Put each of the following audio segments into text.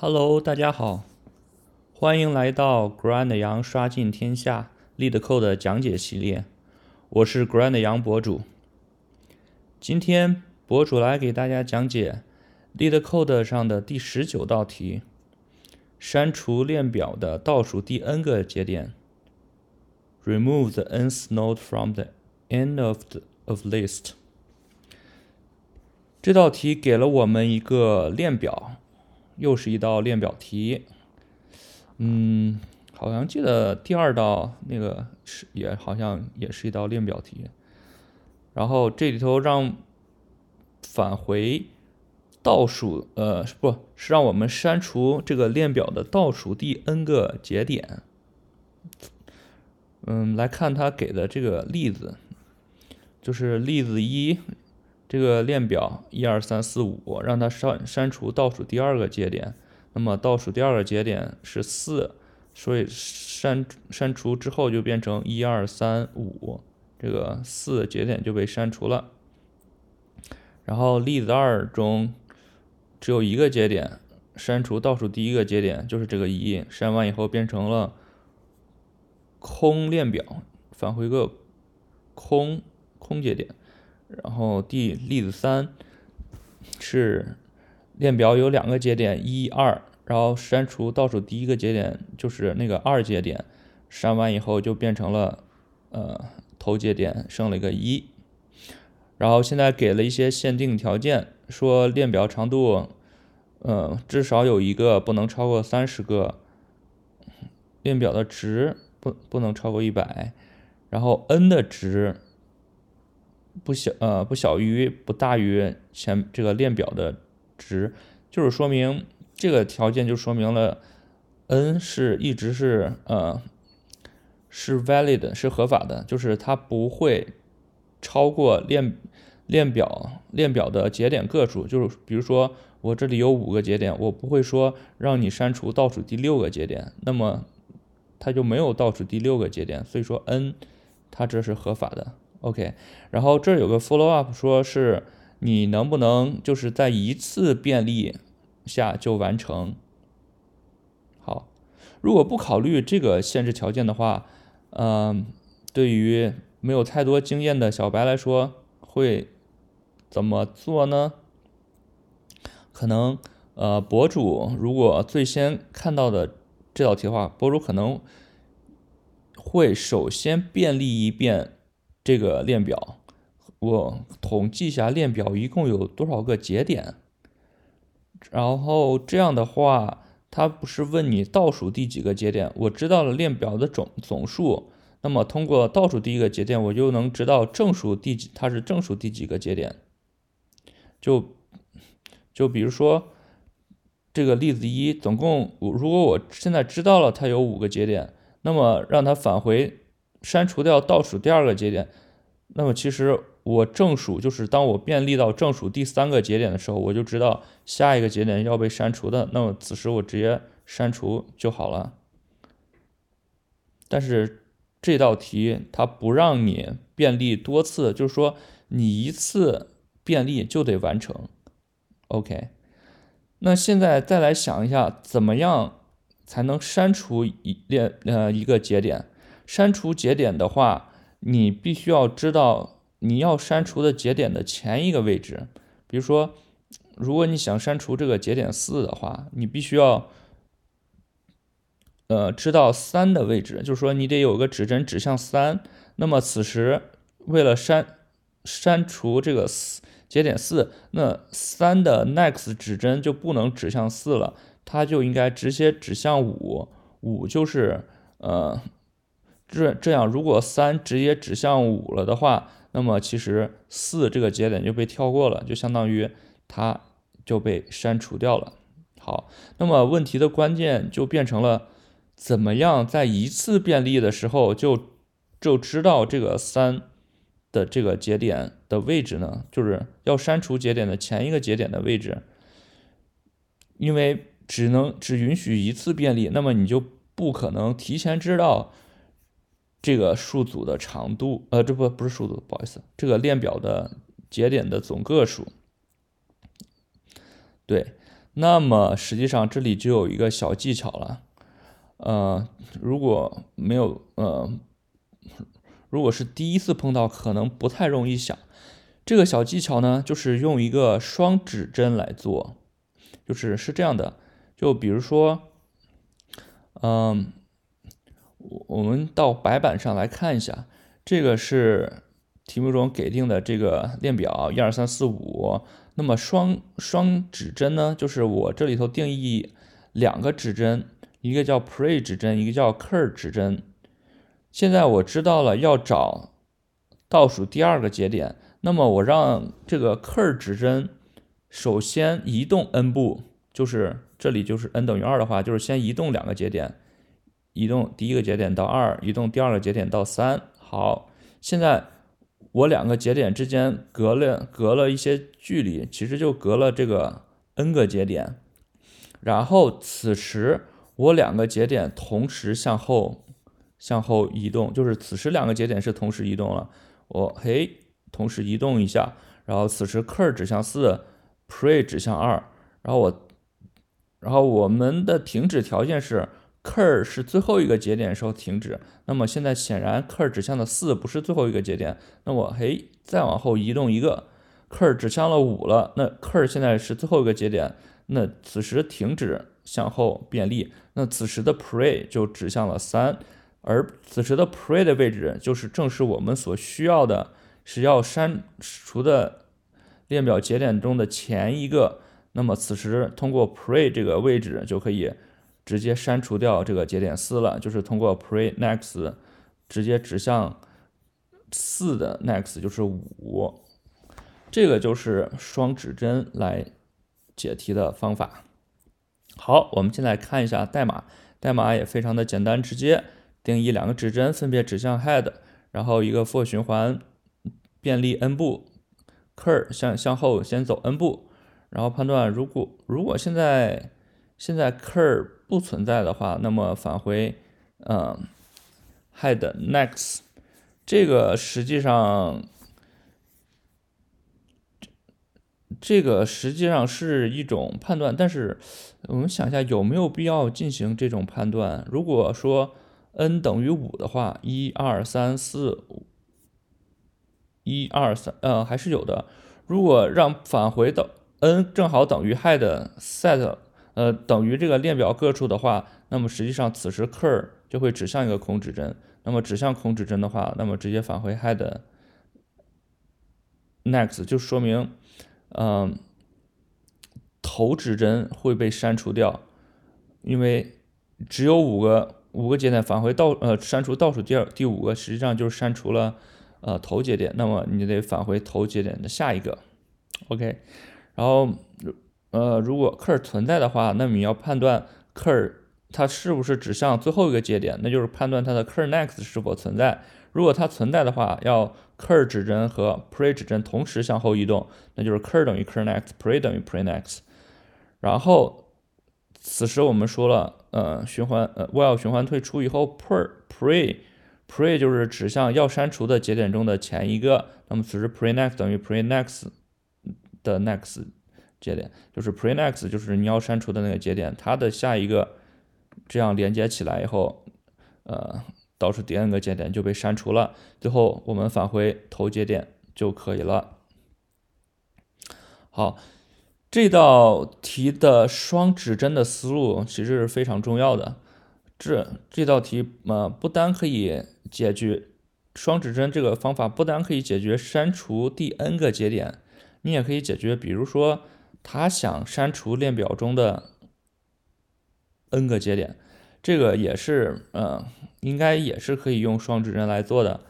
Hello，大家好，欢迎来到 Grand 羊刷尽天下 LeetCode 讲解系列，我是 Grand 羊博主。今天博主来给大家讲解 LeetCode 上的第十九道题：删除链表的倒数第 n 个节点。Remove the nth node from the end of the of list。这道题给了我们一个链表。又是一道链表题，嗯，好像记得第二道那个是也好像也是一道链表题，然后这里头让返回倒数，呃，不是让我们删除这个链表的倒数第 n 个节点，嗯，来看他给的这个例子，就是例子一。这个链表一二三四五，让它删删除倒数第二个节点，那么倒数第二个节点是四，所以删删除之后就变成一二三五，这个四节点就被删除了。然后例子二中只有一个节点，删除倒数第一个节点就是这个一，删完以后变成了空链表，返回个空空节点。然后第例子三是链表有两个节点一二，然后删除倒数第一个节点就是那个二节点，删完以后就变成了呃头节点剩了一个一。然后现在给了一些限定条件，说链表长度呃至少有一个不能超过三十个，链表的值不不能超过一百，然后 n 的值。不小呃不小于不大于前这个链表的值，就是说明这个条件就说明了 n 是一直是呃是 valid 是合法的，就是它不会超过链链表链表的节点个数，就是比如说我这里有五个节点，我不会说让你删除倒数第六个节点，那么它就没有倒数第六个节点，所以说 n 它这是合法的。OK，然后这有个 follow up，说是你能不能就是在一次便利下就完成？好，如果不考虑这个限制条件的话，嗯，对于没有太多经验的小白来说，会怎么做呢？可能呃，博主如果最先看到的这道题的话，博主可能会首先便利一遍。这个链表，我统计一下链表一共有多少个节点，然后这样的话，它不是问你倒数第几个节点，我知道了链表的总总数，那么通过倒数第一个节点，我就能知道正数第几，它是正数第几个节点。就就比如说这个例子一，总共我如果我现在知道了它有五个节点，那么让它返回。删除掉倒数第二个节点，那么其实我正数就是当我便利到正数第三个节点的时候，我就知道下一个节点要被删除的，那么此时我直接删除就好了。但是这道题它不让你便利多次，就是说你一次便利就得完成。OK，那现在再来想一下，怎么样才能删除一列呃一个节点？删除节点的话，你必须要知道你要删除的节点的前一个位置。比如说，如果你想删除这个节点四的话，你必须要，呃，知道三的位置，就是说你得有个指针指向三。那么此时为了删删除这个四节点四，那三的 next 指针就不能指向四了，它就应该直接指向五。五就是呃。这这样，如果三直接指向五了的话，那么其实四这个节点就被跳过了，就相当于它就被删除掉了。好，那么问题的关键就变成了怎么样在一次便利的时候就就知道这个三的这个节点的位置呢？就是要删除节点的前一个节点的位置，因为只能只允许一次便利，那么你就不可能提前知道。这个数组的长度，呃，这不不是数组，不好意思，这个链表的节点的总个数。对，那么实际上这里就有一个小技巧了，呃，如果没有呃，如果是第一次碰到，可能不太容易想。这个小技巧呢，就是用一个双指针来做，就是是这样的，就比如说，嗯，我们到白板上来看一下，这个是题目中给定的这个链表，一二三四五。那么双双指针呢，就是我这里头定义两个指针，一个叫 pre 指针，一个叫 cur 指针。现在我知道了要找倒数第二个节点，那么我让这个 cur 指针首先移动 n 步，就是这里就是 n 等于二的话，就是先移动两个节点，移动第一个节点到二，移动第二个节点到三。好，现在。我两个节点之间隔了隔了一些距离，其实就隔了这个 n 个节点。然后此时我两个节点同时向后向后移动，就是此时两个节点是同时移动了。我嘿，同时移动一下，然后此时 cur 指向四，pre 指向二，然后我然后我们的停止条件是。Cur 是最后一个节点的时候停止，那么现在显然 cur 指向的四不是最后一个节点，那我嘿再往后移动一个，cur 指向了五了，那 cur 现在是最后一个节点，那此时停止向后变力，那此时的 pre 就指向了三，而此时的 pre 的位置就是正是我们所需要的，是要删除的列表节点中的前一个，那么此时通过 pre 这个位置就可以。直接删除掉这个节点四了，就是通过 pre next 直接指向四的 next 就是五，这个就是双指针来解题的方法。好，我们现在看一下代码，代码也非常的简单直接，定义两个指针分别指向 head，然后一个 for 循环便利 n 步，cur 向向后先走 n 步，然后判断如果如果现在现在 cur 不存在的话，那么返回，嗯，head next，这个实际上，这个实际上是一种判断，但是我们想一下，有没有必要进行这种判断？如果说 n 等于五的话，一二三四五，一二三，呃，还是有的。如果让返回到 n 正好等于 head set。呃，等于这个链表个数的话，那么实际上此时 cur 就会指向一个空指针。那么指向空指针的话，那么直接返回 head next 就说明，嗯，头指针会被删除掉，因为只有五个五个节点返回倒呃删除倒数第二第五个，实际上就是删除了呃头节点。那么你得返回头节点的下一个，OK，然后。呃，如果 cur 存在的话，那你要判断 cur 它是不是指向最后一个节点，那就是判断它的 cur next 是否存在。如果它存在的话，要 cur 指针和 pre 指针同时向后移动，那就是 cur 等于 cur next，pre 等于 pre next。然后此时我们说了，呃，循环呃 while 循环退出以后，pre pre pre 就是指向要删除的节点中的前一个，那么此时 pre next 等于 pre next 的 next。节点就是 prenex，就是你要删除的那个节点，它的下一个这样连接起来以后，呃，倒数第 n 个节点就被删除了，最后我们返回头节点就可以了。好，这道题的双指针的思路其实是非常重要的。这这道题呃，不单可以解决双指针这个方法，不单可以解决删除第 n 个节点，你也可以解决，比如说。他想删除链表中的 n 个节点，这个也是，嗯，应该也是可以用双指针来做的，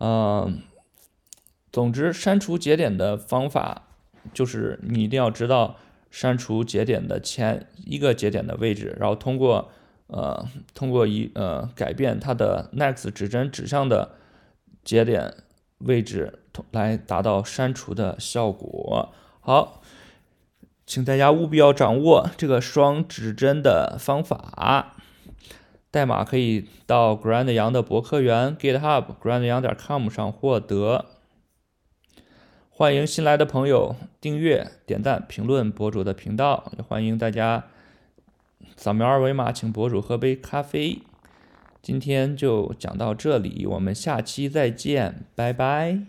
嗯，总之，删除节点的方法就是你一定要知道删除节点的前一个节点的位置，然后通过，呃，通过一，呃，改变它的 next 指针指向的节点位置，来达到删除的效果。好。请大家务必要掌握这个双指针的方法。代码可以到 Grand 杨的博客园 GitHub Grand 杨点 com 上获得。欢迎新来的朋友订阅、点赞、评论博主的频道，也欢迎大家扫描二维码请博主喝杯咖啡。今天就讲到这里，我们下期再见，拜拜。